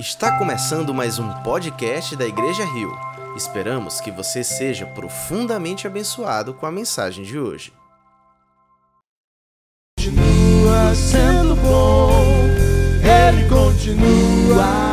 Está começando mais um podcast da Igreja Rio. Esperamos que você seja profundamente abençoado com a mensagem de hoje. Continua sendo bom, Ele continua.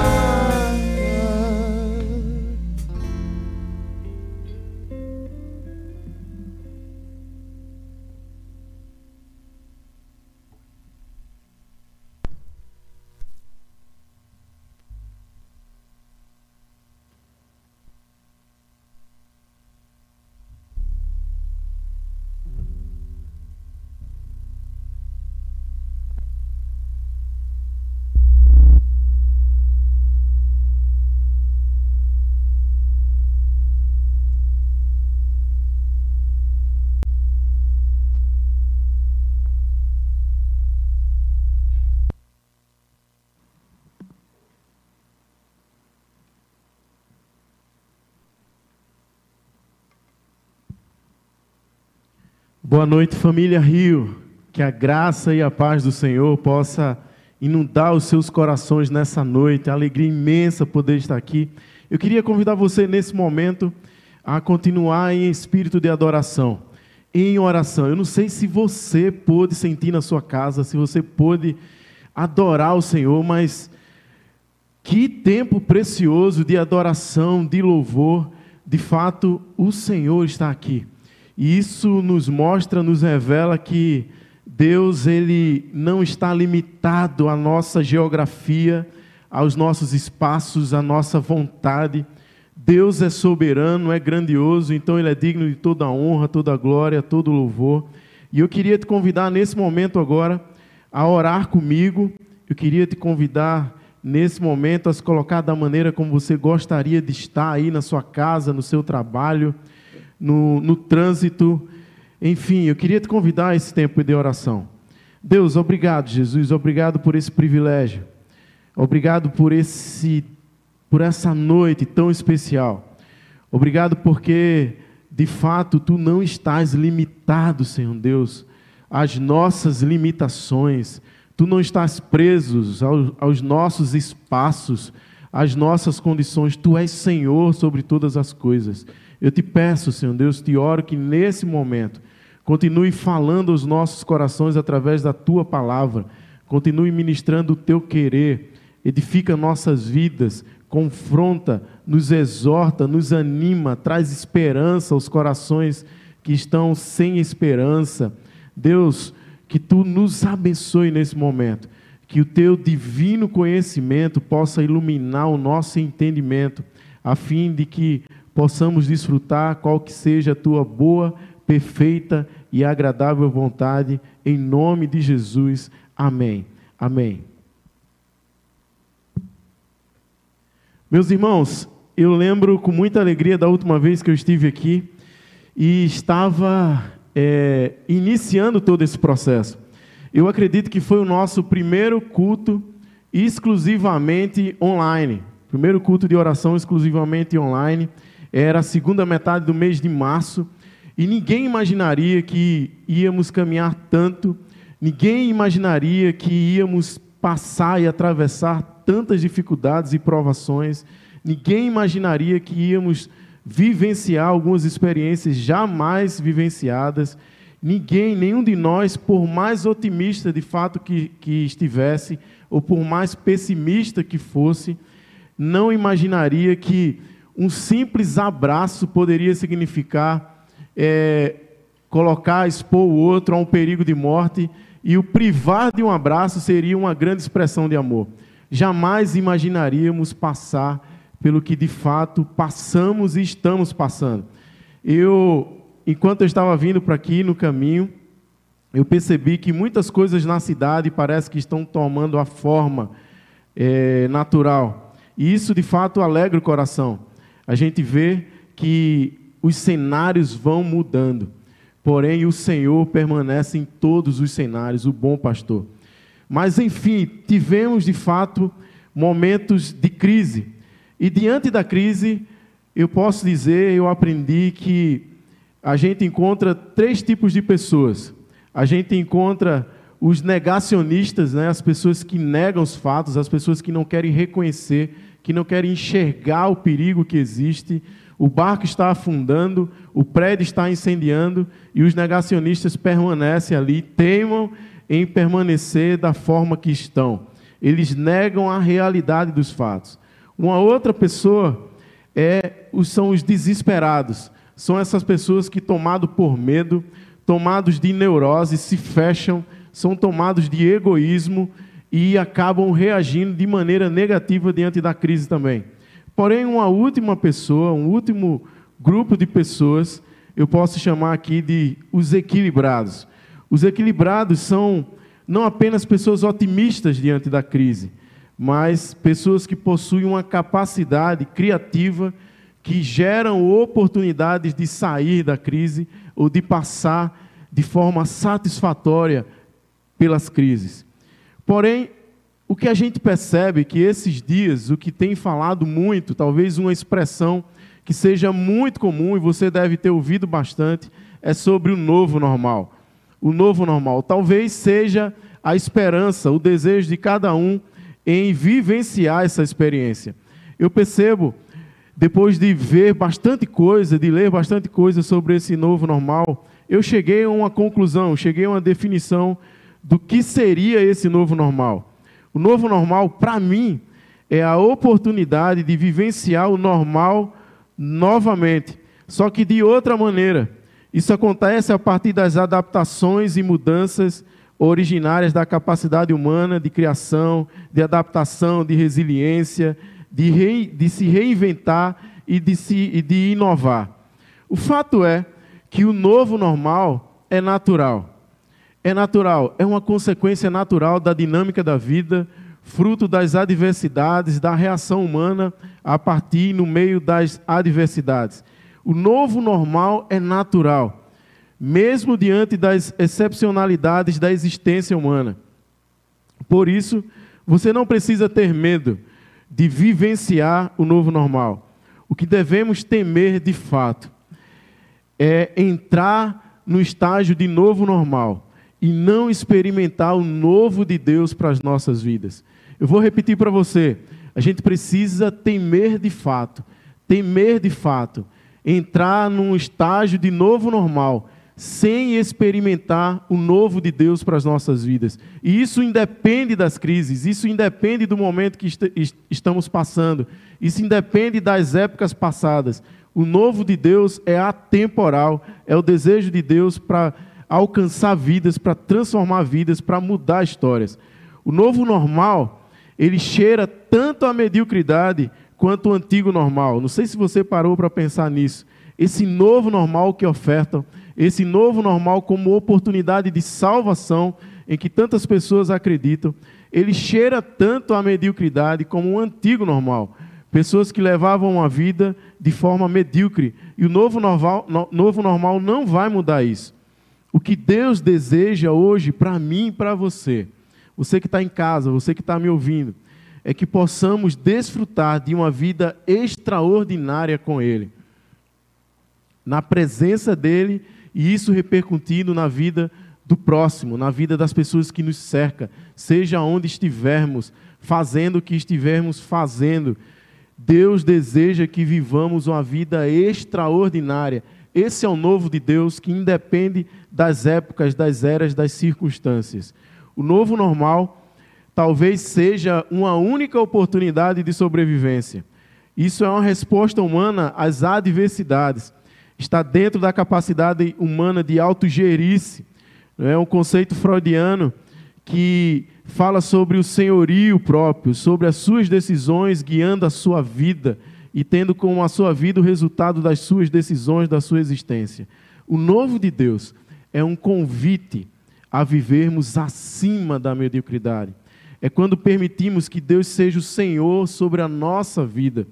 Boa noite, família Rio. Que a graça e a paz do Senhor possa inundar os seus corações nessa noite. Alegria imensa poder estar aqui. Eu queria convidar você nesse momento a continuar em espírito de adoração, em oração. Eu não sei se você pôde sentir na sua casa, se você pôde adorar o Senhor, mas que tempo precioso de adoração, de louvor. De fato, o Senhor está aqui. E isso nos mostra, nos revela que Deus ele não está limitado à nossa geografia, aos nossos espaços, à nossa vontade. Deus é soberano, é grandioso, então ele é digno de toda a honra, toda a glória, todo o louvor. E eu queria te convidar nesse momento agora a orar comigo. Eu queria te convidar nesse momento a se colocar da maneira como você gostaria de estar aí na sua casa, no seu trabalho no, no trânsito. Enfim, eu queria te convidar a esse tempo de oração. Deus, obrigado, Jesus, obrigado por esse privilégio. Obrigado por esse por essa noite tão especial. Obrigado porque de fato tu não estás limitado, Senhor Deus, às nossas limitações. Tu não estás preso aos, aos nossos espaços, às nossas condições. Tu és Senhor sobre todas as coisas. Eu te peço, Senhor Deus, te oro que nesse momento continue falando aos nossos corações através da tua palavra, continue ministrando o teu querer, edifica nossas vidas, confronta, nos exorta, nos anima, traz esperança aos corações que estão sem esperança. Deus, que tu nos abençoe nesse momento, que o teu divino conhecimento possa iluminar o nosso entendimento, a fim de que possamos desfrutar qual que seja a tua boa, perfeita e agradável vontade, em nome de Jesus. Amém. Amém. Meus irmãos, eu lembro com muita alegria da última vez que eu estive aqui e estava é, iniciando todo esse processo. Eu acredito que foi o nosso primeiro culto exclusivamente online. Primeiro culto de oração exclusivamente online. Era a segunda metade do mês de março e ninguém imaginaria que íamos caminhar tanto, ninguém imaginaria que íamos passar e atravessar tantas dificuldades e provações, ninguém imaginaria que íamos vivenciar algumas experiências jamais vivenciadas. Ninguém, nenhum de nós, por mais otimista de fato que, que estivesse, ou por mais pessimista que fosse, não imaginaria que um simples abraço poderia significar é, colocar, expor o outro a um perigo de morte, e o privar de um abraço seria uma grande expressão de amor. Jamais imaginaríamos passar pelo que de fato passamos e estamos passando. Eu, enquanto eu estava vindo para aqui no caminho, eu percebi que muitas coisas na cidade parece que estão tomando a forma é, natural. E isso de fato alegra o coração a gente vê que os cenários vão mudando, porém o Senhor permanece em todos os cenários, o bom pastor. Mas, enfim, tivemos de fato momentos de crise, e diante da crise, eu posso dizer, eu aprendi que a gente encontra três tipos de pessoas. A gente encontra os negacionistas, né, as pessoas que negam os fatos, as pessoas que não querem reconhecer, que não querem enxergar o perigo que existe. O barco está afundando, o prédio está incendiando e os negacionistas permanecem ali, teimam em permanecer da forma que estão. Eles negam a realidade dos fatos. Uma outra pessoa é, são os desesperados. São essas pessoas que, tomados por medo, tomados de neurose, se fecham, são tomados de egoísmo e acabam reagindo de maneira negativa diante da crise também. Porém, uma última pessoa, um último grupo de pessoas, eu posso chamar aqui de os equilibrados. Os equilibrados são não apenas pessoas otimistas diante da crise, mas pessoas que possuem uma capacidade criativa que geram oportunidades de sair da crise ou de passar de forma satisfatória pelas crises. Porém, o que a gente percebe é que esses dias, o que tem falado muito, talvez uma expressão que seja muito comum e você deve ter ouvido bastante, é sobre o novo normal. O novo normal. Talvez seja a esperança, o desejo de cada um em vivenciar essa experiência. Eu percebo, depois de ver bastante coisa, de ler bastante coisa sobre esse novo normal, eu cheguei a uma conclusão, cheguei a uma definição do que seria esse novo normal. O novo normal, para mim, é a oportunidade de vivenciar o normal novamente, só que de outra maneira. Isso acontece a partir das adaptações e mudanças originárias da capacidade humana de criação, de adaptação, de resiliência, de, de se reinventar e de, se, e de inovar. O fato é que o novo normal é natural é natural, é uma consequência natural da dinâmica da vida, fruto das adversidades, da reação humana a partir no meio das adversidades. O novo normal é natural, mesmo diante das excepcionalidades da existência humana. Por isso, você não precisa ter medo de vivenciar o novo normal. O que devemos temer de fato é entrar no estágio de novo normal e não experimentar o novo de Deus para as nossas vidas. Eu vou repetir para você: a gente precisa temer de fato, temer de fato, entrar num estágio de novo normal, sem experimentar o novo de Deus para as nossas vidas. E isso independe das crises, isso independe do momento que est estamos passando, isso independe das épocas passadas. O novo de Deus é atemporal, é o desejo de Deus para alcançar vidas, para transformar vidas, para mudar histórias. O novo normal, ele cheira tanto a mediocridade quanto o antigo normal. Não sei se você parou para pensar nisso. Esse novo normal que ofertam, esse novo normal como oportunidade de salvação em que tantas pessoas acreditam, ele cheira tanto a mediocridade como o antigo normal. Pessoas que levavam uma vida de forma medíocre. E o novo normal, no, novo normal não vai mudar isso. O que Deus deseja hoje para mim e para você, você que está em casa, você que está me ouvindo, é que possamos desfrutar de uma vida extraordinária com Ele, na presença dEle e isso repercutindo na vida do próximo, na vida das pessoas que nos cercam, seja onde estivermos, fazendo o que estivermos fazendo. Deus deseja que vivamos uma vida extraordinária. Esse é o novo de Deus que independe das épocas, das eras, das circunstâncias. O novo normal talvez seja uma única oportunidade de sobrevivência. Isso é uma resposta humana às adversidades. Está dentro da capacidade humana de autogerir-se. É um conceito freudiano que fala sobre o senhorio próprio, sobre as suas decisões guiando a sua vida e tendo como a sua vida o resultado das suas decisões, da sua existência. O novo de Deus é um convite a vivermos acima da mediocridade. É quando permitimos que Deus seja o Senhor sobre a nossa vida.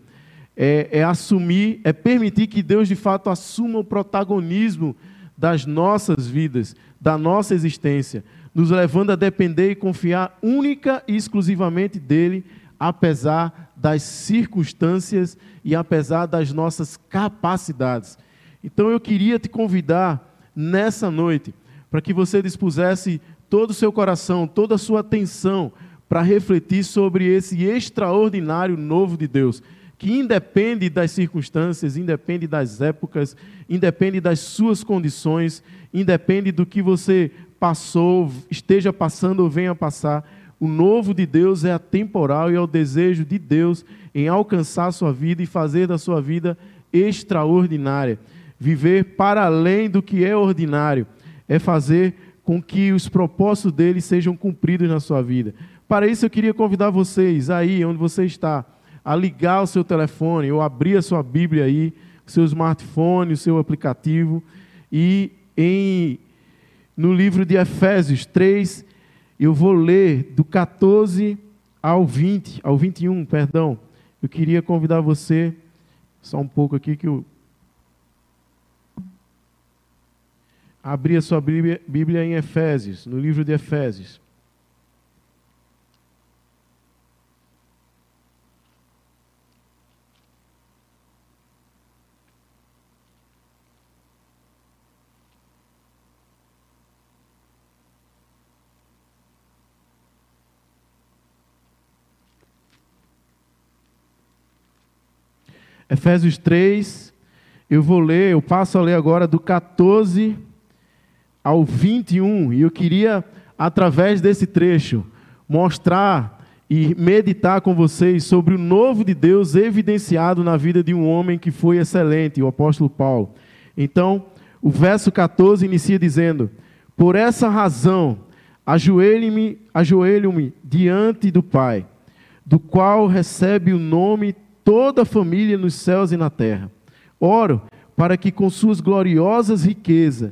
É, é, assumir, é permitir que Deus de fato assuma o protagonismo das nossas vidas, da nossa existência, nos levando a depender e confiar única e exclusivamente dEle, apesar das circunstâncias e apesar das nossas capacidades. Então eu queria te convidar nessa noite, para que você dispusesse todo o seu coração, toda a sua atenção para refletir sobre esse extraordinário novo de Deus, que independe das circunstâncias, independe das épocas, independe das suas condições, independe do que você passou, esteja passando ou venha passar. O novo de Deus é atemporal e é o desejo de Deus em alcançar a sua vida e fazer da sua vida extraordinária. Viver para além do que é ordinário é fazer com que os propósitos dele sejam cumpridos na sua vida. Para isso, eu queria convidar vocês, aí onde você está, a ligar o seu telefone ou abrir a sua Bíblia aí, o seu smartphone, o seu aplicativo, e em, no livro de Efésios 3, eu vou ler do 14 ao 20, ao 21, perdão. Eu queria convidar você, só um pouco aqui que eu abrir a sua Bíblia, em Efésios, no livro de Efésios. Efésios 3, eu vou ler, eu passo a ler agora do 14 ao 21, e eu queria, através desse trecho, mostrar e meditar com vocês sobre o novo de Deus evidenciado na vida de um homem que foi excelente, o apóstolo Paulo. Então, o verso 14 inicia dizendo: Por essa razão, ajoelho-me ajoelho diante do Pai, do qual recebe o nome toda a família nos céus e na terra. Oro para que com suas gloriosas riquezas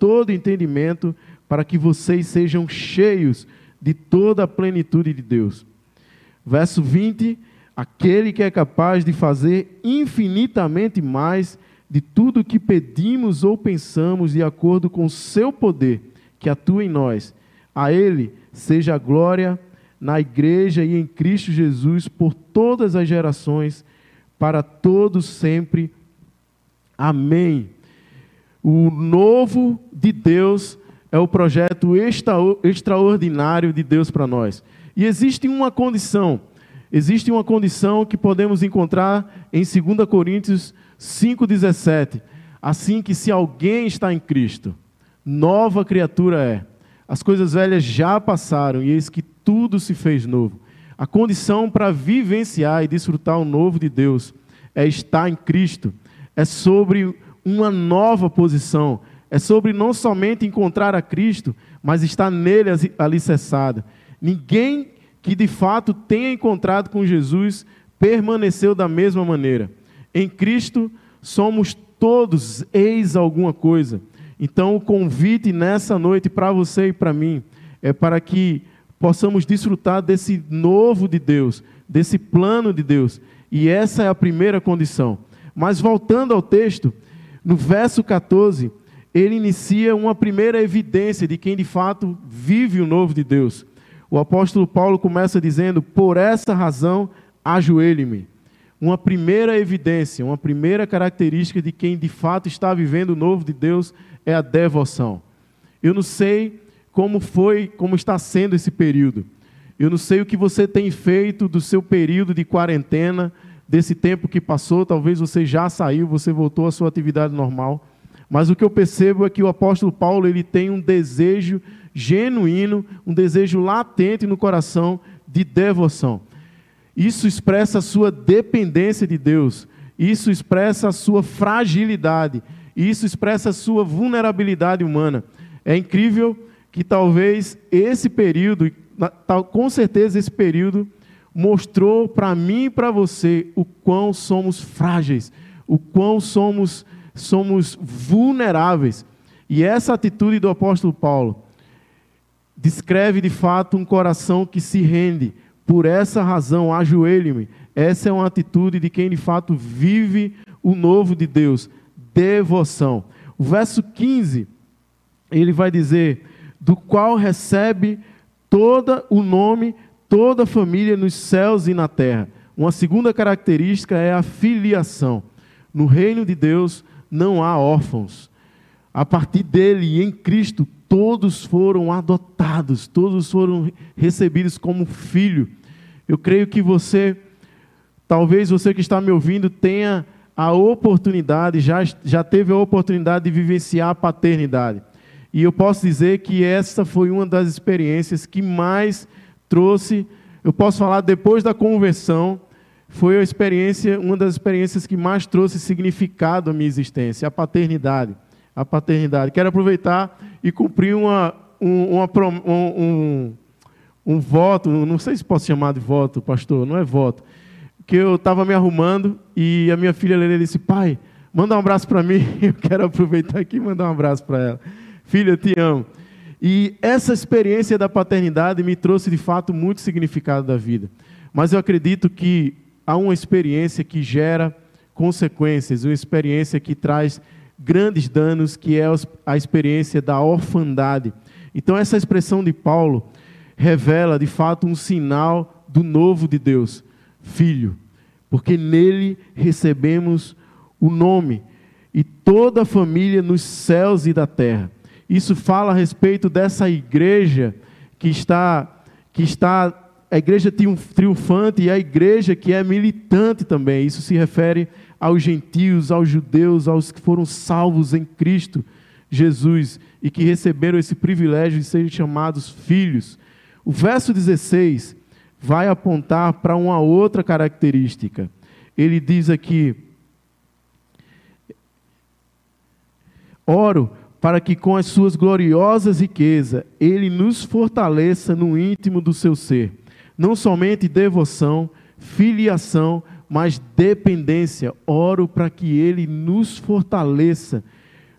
todo entendimento, para que vocês sejam cheios de toda a plenitude de Deus. Verso 20: Aquele que é capaz de fazer infinitamente mais de tudo o que pedimos ou pensamos, de acordo com o seu poder que atua em nós. A Ele seja a glória na igreja e em Cristo Jesus por todas as gerações, para todos sempre. Amém. O novo de Deus é o projeto extra, extraordinário de Deus para nós. E existe uma condição, existe uma condição que podemos encontrar em 2 Coríntios 5,17. Assim que se alguém está em Cristo, nova criatura é. As coisas velhas já passaram e eis que tudo se fez novo. A condição para vivenciar e desfrutar o novo de Deus é estar em Cristo é sobre uma nova posição, é sobre não somente encontrar a Cristo, mas estar nele alicerçado. Ninguém que de fato tenha encontrado com Jesus permaneceu da mesma maneira. Em Cristo somos todos eis alguma coisa. Então o convite nessa noite para você e para mim é para que possamos desfrutar desse novo de Deus, desse plano de Deus. E essa é a primeira condição. Mas voltando ao texto, no verso 14, ele inicia uma primeira evidência de quem de fato vive o novo de Deus. O apóstolo Paulo começa dizendo: Por essa razão, ajoelhe-me. Uma primeira evidência, uma primeira característica de quem de fato está vivendo o novo de Deus é a devoção. Eu não sei como foi, como está sendo esse período. Eu não sei o que você tem feito do seu período de quarentena desse tempo que passou, talvez você já saiu, você voltou à sua atividade normal. Mas o que eu percebo é que o apóstolo Paulo ele tem um desejo genuíno, um desejo latente no coração de devoção. Isso expressa a sua dependência de Deus, isso expressa a sua fragilidade, isso expressa a sua vulnerabilidade humana. É incrível que talvez esse período, com certeza esse período, mostrou para mim e para você o quão somos frágeis, o quão somos, somos vulneráveis. E essa atitude do apóstolo Paulo descreve de fato um coração que se rende. Por essa razão, ajoelhe-me. Essa é uma atitude de quem de fato vive o novo de Deus. Devoção. O verso 15, ele vai dizer: do qual recebe todo o nome, toda a família nos céus e na terra. Uma segunda característica é a filiação. No reino de Deus não há órfãos. A partir dele em Cristo, todos foram adotados, todos foram recebidos como filho. Eu creio que você, talvez você que está me ouvindo, tenha a oportunidade, já, já teve a oportunidade de vivenciar a paternidade. E eu posso dizer que essa foi uma das experiências que mais trouxe, eu posso falar depois da conversão, foi a experiência, uma das experiências que mais trouxe significado à minha existência, a paternidade. A paternidade. Quero aproveitar e cumprir uma, um, uma, um, um, um voto, não sei se posso chamar de voto, pastor, não é voto, que eu estava me arrumando e a minha filha Lele disse, pai, manda um abraço para mim, eu quero aproveitar aqui e mandar um abraço para ela. Filha, te amo. E essa experiência da paternidade me trouxe de fato muito significado da vida. Mas eu acredito que há uma experiência que gera consequências, uma experiência que traz grandes danos, que é a experiência da orfandade. Então, essa expressão de Paulo revela de fato um sinal do novo de Deus, filho, porque nele recebemos o nome e toda a família nos céus e da terra. Isso fala a respeito dessa igreja que está que está a igreja triunfante e a igreja que é militante também. Isso se refere aos gentios, aos judeus, aos que foram salvos em Cristo Jesus e que receberam esse privilégio de serem chamados filhos. O verso 16 vai apontar para uma outra característica. Ele diz aqui: Oro para que com as suas gloriosas riquezas ele nos fortaleça no íntimo do seu ser, não somente devoção, filiação, mas dependência. Oro para que ele nos fortaleça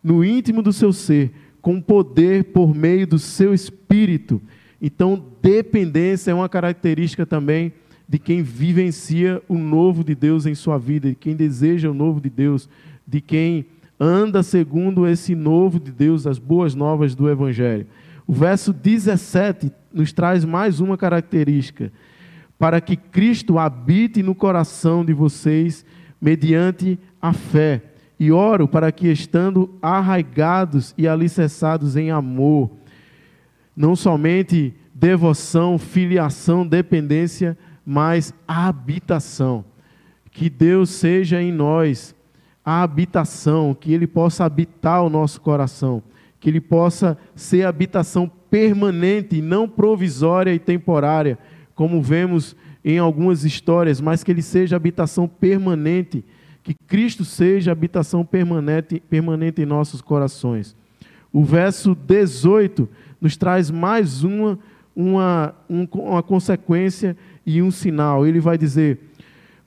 no íntimo do seu ser, com poder por meio do seu espírito então, dependência é uma característica também de quem vivencia o novo de Deus em sua vida, de quem deseja o novo de Deus, de quem anda segundo esse novo de Deus, as boas novas do Evangelho. O verso 17 nos traz mais uma característica: para que Cristo habite no coração de vocês mediante a fé. E oro para que, estando arraigados e alicerçados em amor, não somente devoção, filiação, dependência, mas habitação. Que Deus seja em nós a habitação, que Ele possa habitar o nosso coração, que Ele possa ser habitação permanente, não provisória e temporária, como vemos em algumas histórias, mas que Ele seja habitação permanente, que Cristo seja habitação permanente, permanente em nossos corações. O verso 18 nos traz mais uma, uma, um, uma consequência e um sinal. Ele vai dizer: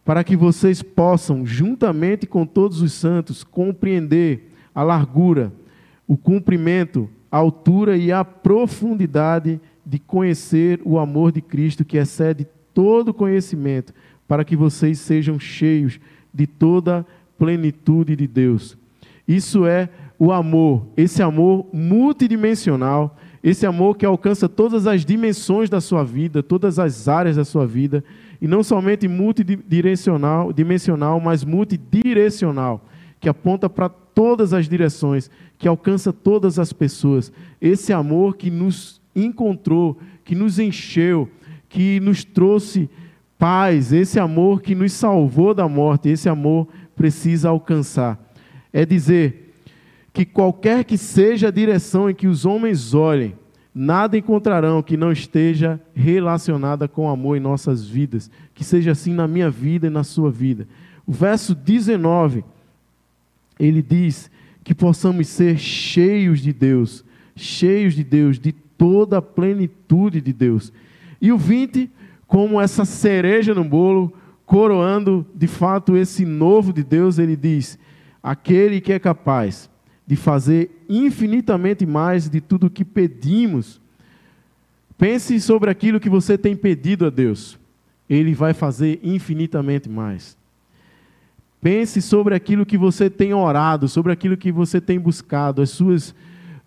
para que vocês possam, juntamente com todos os santos, compreender a largura, o comprimento, a altura e a profundidade de conhecer o amor de Cristo que excede todo conhecimento, para que vocês sejam cheios de toda plenitude de Deus. Isso é o amor, esse amor multidimensional esse amor que alcança todas as dimensões da sua vida, todas as áreas da sua vida, e não somente multidimensional, dimensional, mas multidirecional, que aponta para todas as direções, que alcança todas as pessoas. Esse amor que nos encontrou, que nos encheu, que nos trouxe paz, esse amor que nos salvou da morte, esse amor precisa alcançar. É dizer, que qualquer que seja a direção em que os homens olhem, nada encontrarão que não esteja relacionada com amor em nossas vidas, que seja assim na minha vida e na sua vida. O verso 19, ele diz que possamos ser cheios de Deus, cheios de Deus, de toda a plenitude de Deus. E o 20, como essa cereja no bolo, coroando de fato esse novo de Deus, ele diz: aquele que é capaz de fazer infinitamente mais de tudo o que pedimos, Pense sobre aquilo que você tem pedido a Deus. Ele vai fazer infinitamente mais. Pense sobre aquilo que você tem orado, sobre aquilo que você tem buscado, as suas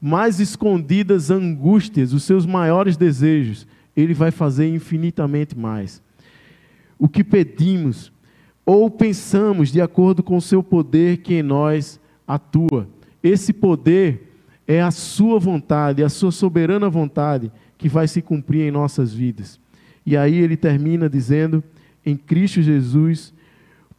mais escondidas angústias, os seus maiores desejos. Ele vai fazer infinitamente mais. O que pedimos ou pensamos de acordo com o seu poder que em nós atua. Esse poder é a sua vontade, a sua soberana vontade que vai se cumprir em nossas vidas. E aí ele termina dizendo: em Cristo Jesus,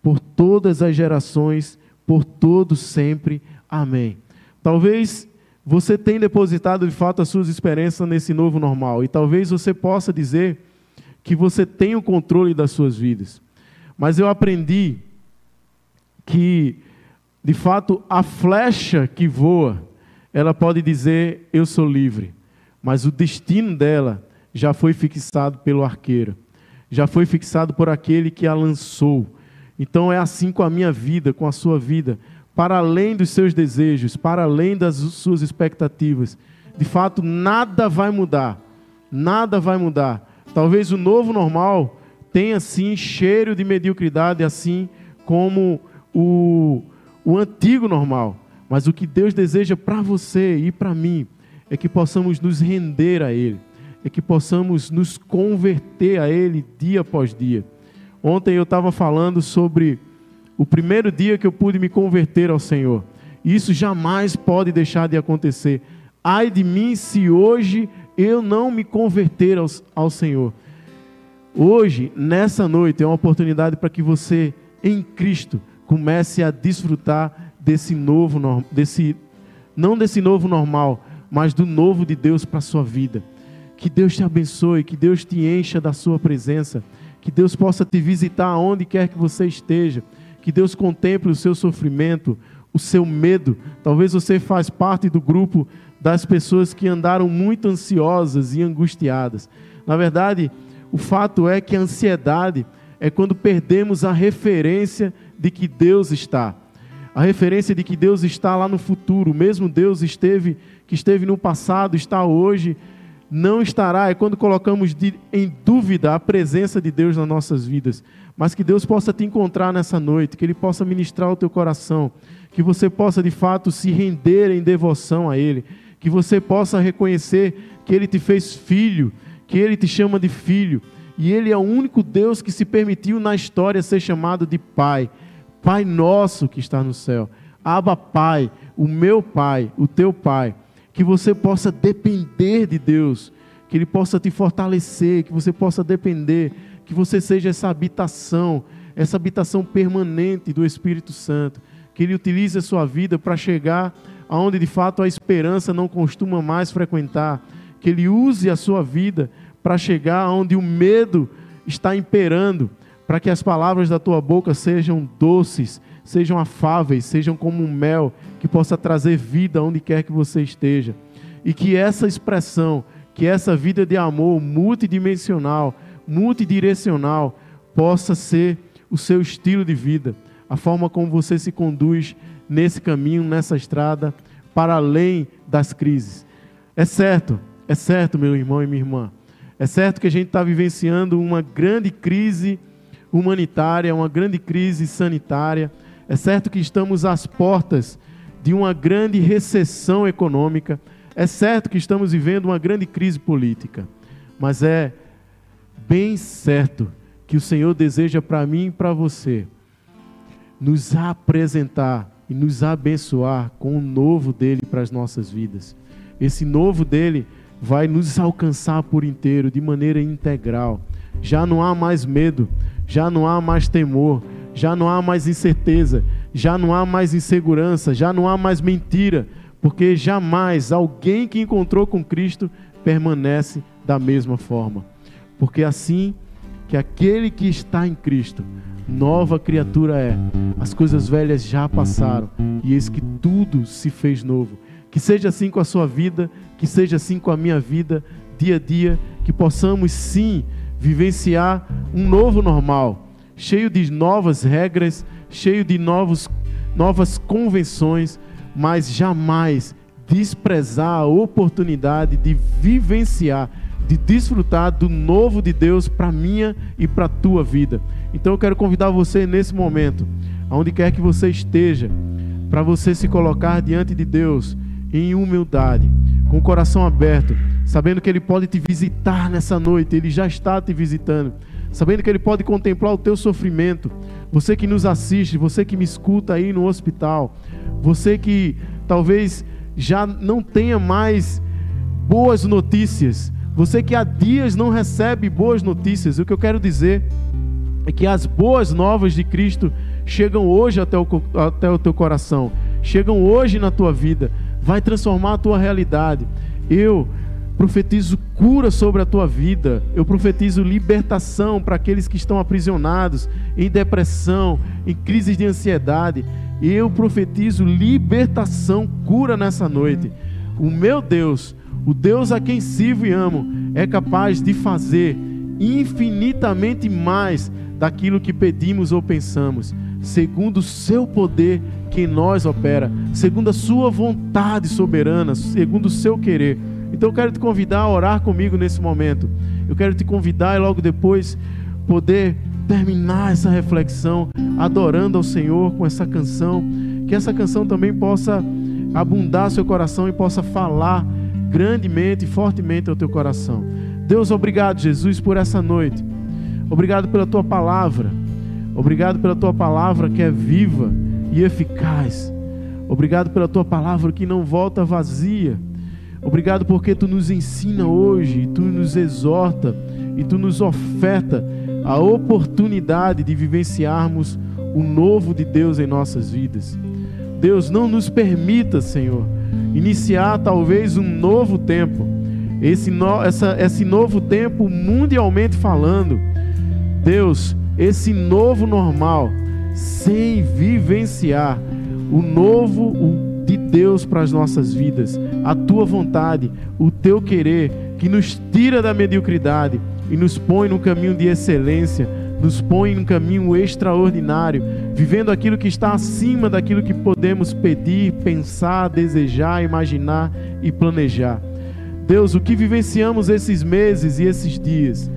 por todas as gerações, por todos sempre. Amém. Talvez você tenha depositado de fato as suas esperanças nesse novo normal, e talvez você possa dizer que você tem o controle das suas vidas. Mas eu aprendi que, de fato, a flecha que voa, ela pode dizer eu sou livre, mas o destino dela já foi fixado pelo arqueiro, já foi fixado por aquele que a lançou. Então é assim com a minha vida, com a sua vida, para além dos seus desejos, para além das suas expectativas. De fato, nada vai mudar. Nada vai mudar. Talvez o novo normal tem assim cheiro de mediocridade, assim como o, o antigo normal. Mas o que Deus deseja para você e para mim é que possamos nos render a Ele, é que possamos nos converter a Ele dia após dia. Ontem eu estava falando sobre o primeiro dia que eu pude me converter ao Senhor. Isso jamais pode deixar de acontecer. Ai de mim se hoje eu não me converter ao, ao Senhor. Hoje, nessa noite, é uma oportunidade para que você, em Cristo, comece a desfrutar desse novo, desse, não desse novo normal, mas do novo de Deus para a sua vida. Que Deus te abençoe, que Deus te encha da sua presença, que Deus possa te visitar onde quer que você esteja, que Deus contemple o seu sofrimento, o seu medo. Talvez você faz parte do grupo das pessoas que andaram muito ansiosas e angustiadas. Na verdade, o fato é que a ansiedade é quando perdemos a referência de que Deus está. A referência de que Deus está lá no futuro, mesmo Deus esteve que esteve no passado, está hoje, não estará. É quando colocamos de, em dúvida a presença de Deus nas nossas vidas. Mas que Deus possa te encontrar nessa noite, que Ele possa ministrar o teu coração, que você possa de fato se render em devoção a Ele, que você possa reconhecer que Ele te fez filho que ele te chama de filho, e ele é o único Deus que se permitiu na história ser chamado de Pai. Pai nosso que está no céu. Aba Pai, o meu Pai, o teu Pai. Que você possa depender de Deus, que Ele possa te fortalecer, que você possa depender, que você seja essa habitação, essa habitação permanente do Espírito Santo. Que Ele utilize a sua vida para chegar aonde de fato a esperança não costuma mais frequentar que Ele use a sua vida para chegar onde o medo está imperando, para que as palavras da tua boca sejam doces, sejam afáveis, sejam como um mel que possa trazer vida onde quer que você esteja. E que essa expressão, que essa vida de amor multidimensional, multidirecional, possa ser o seu estilo de vida, a forma como você se conduz nesse caminho, nessa estrada, para além das crises. É certo, é certo, meu irmão e minha irmã, é certo que a gente está vivenciando uma grande crise humanitária, uma grande crise sanitária, é certo que estamos às portas de uma grande recessão econômica, é certo que estamos vivendo uma grande crise política, mas é bem certo que o Senhor deseja para mim e para você nos apresentar e nos abençoar com o novo dele para as nossas vidas. Esse novo dele vai nos alcançar por inteiro, de maneira integral. Já não há mais medo, já não há mais temor, já não há mais incerteza, já não há mais insegurança, já não há mais mentira, porque jamais alguém que encontrou com Cristo permanece da mesma forma. Porque assim que aquele que está em Cristo, nova criatura é. As coisas velhas já passaram e eis que tudo se fez novo. Que seja assim com a sua vida, que seja assim com a minha vida, dia a dia, que possamos sim vivenciar um novo normal, cheio de novas regras, cheio de novos, novas convenções, mas jamais desprezar a oportunidade de vivenciar, de desfrutar do novo de Deus para minha e para a tua vida. Então eu quero convidar você nesse momento, aonde quer que você esteja, para você se colocar diante de Deus em humildade, com o coração aberto, sabendo que Ele pode te visitar nessa noite, Ele já está te visitando, sabendo que Ele pode contemplar o teu sofrimento. Você que nos assiste, você que me escuta aí no hospital, você que talvez já não tenha mais boas notícias, você que há dias não recebe boas notícias, o que eu quero dizer é que as boas novas de Cristo chegam hoje até o, até o teu coração, chegam hoje na tua vida, vai transformar a tua realidade. Eu profetizo cura sobre a tua vida, eu profetizo libertação para aqueles que estão aprisionados em depressão, em crises de ansiedade. Eu profetizo libertação, cura nessa noite. O meu Deus, o Deus a quem sirvo e amo, é capaz de fazer infinitamente mais daquilo que pedimos ou pensamos segundo o seu poder que em nós opera, segundo a sua vontade soberana, segundo o seu querer. Então eu quero te convidar a orar comigo nesse momento. Eu quero te convidar e logo depois poder terminar essa reflexão adorando ao Senhor com essa canção, que essa canção também possa abundar seu coração e possa falar grandemente e fortemente ao teu coração. Deus, obrigado, Jesus, por essa noite. Obrigado pela tua palavra. Obrigado pela tua palavra que é viva e eficaz. Obrigado pela tua palavra que não volta vazia. Obrigado porque tu nos ensina hoje, tu nos exorta e tu nos oferta a oportunidade de vivenciarmos o novo de Deus em nossas vidas. Deus, não nos permita, Senhor, iniciar talvez um novo tempo. Esse, no, essa, esse novo tempo mundialmente falando. Deus, esse novo normal, sem vivenciar o novo de Deus para as nossas vidas, a tua vontade, o teu querer, que nos tira da mediocridade e nos põe no caminho de excelência, nos põe num caminho extraordinário, vivendo aquilo que está acima daquilo que podemos pedir, pensar, desejar, imaginar e planejar. Deus, o que vivenciamos esses meses e esses dias,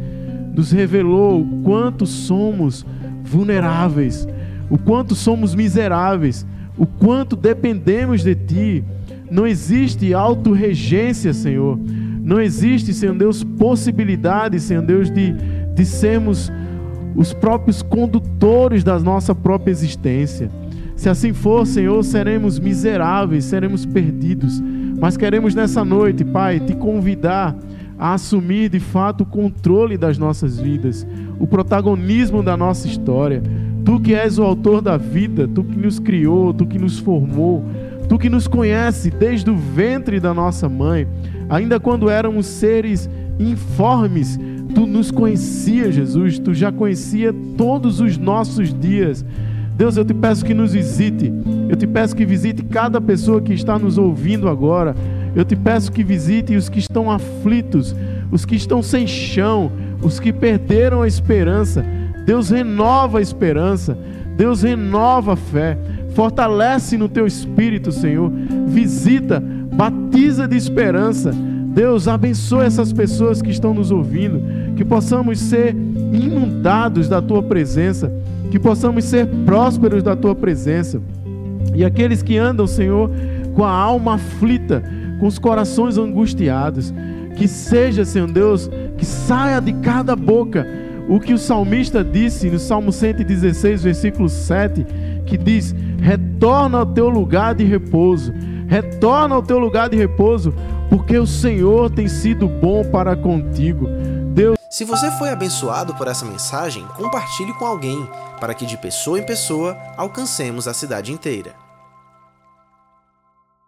nos revelou o quanto somos vulneráveis, o quanto somos miseráveis, o quanto dependemos de Ti. Não existe autorregência, Senhor. Não existe, Senhor Deus, possibilidade, Senhor Deus, de, de sermos os próprios condutores da nossa própria existência. Se assim for, Senhor, seremos miseráveis, seremos perdidos. Mas queremos nessa noite, Pai, te convidar a assumir de fato o controle das nossas vidas, o protagonismo da nossa história. Tu que és o autor da vida, tu que nos criou, tu que nos formou, tu que nos conhece desde o ventre da nossa mãe, ainda quando éramos seres informes, tu nos conhecia, Jesus, tu já conhecia todos os nossos dias. Deus, eu te peço que nos visite, eu te peço que visite cada pessoa que está nos ouvindo agora. Eu te peço que visite os que estão aflitos, os que estão sem chão, os que perderam a esperança. Deus renova a esperança, Deus renova a fé, fortalece no teu espírito, Senhor. Visita, batiza de esperança. Deus abençoe essas pessoas que estão nos ouvindo, que possamos ser inundados da tua presença, que possamos ser prósperos da tua presença. E aqueles que andam, Senhor, com a alma aflita, com os corações angustiados. Que seja, Senhor Deus, que saia de cada boca o que o salmista disse no Salmo 116, versículo 7, que diz: Retorna ao teu lugar de repouso, retorna ao teu lugar de repouso, porque o Senhor tem sido bom para contigo. Deus. Se você foi abençoado por essa mensagem, compartilhe com alguém, para que de pessoa em pessoa alcancemos a cidade inteira.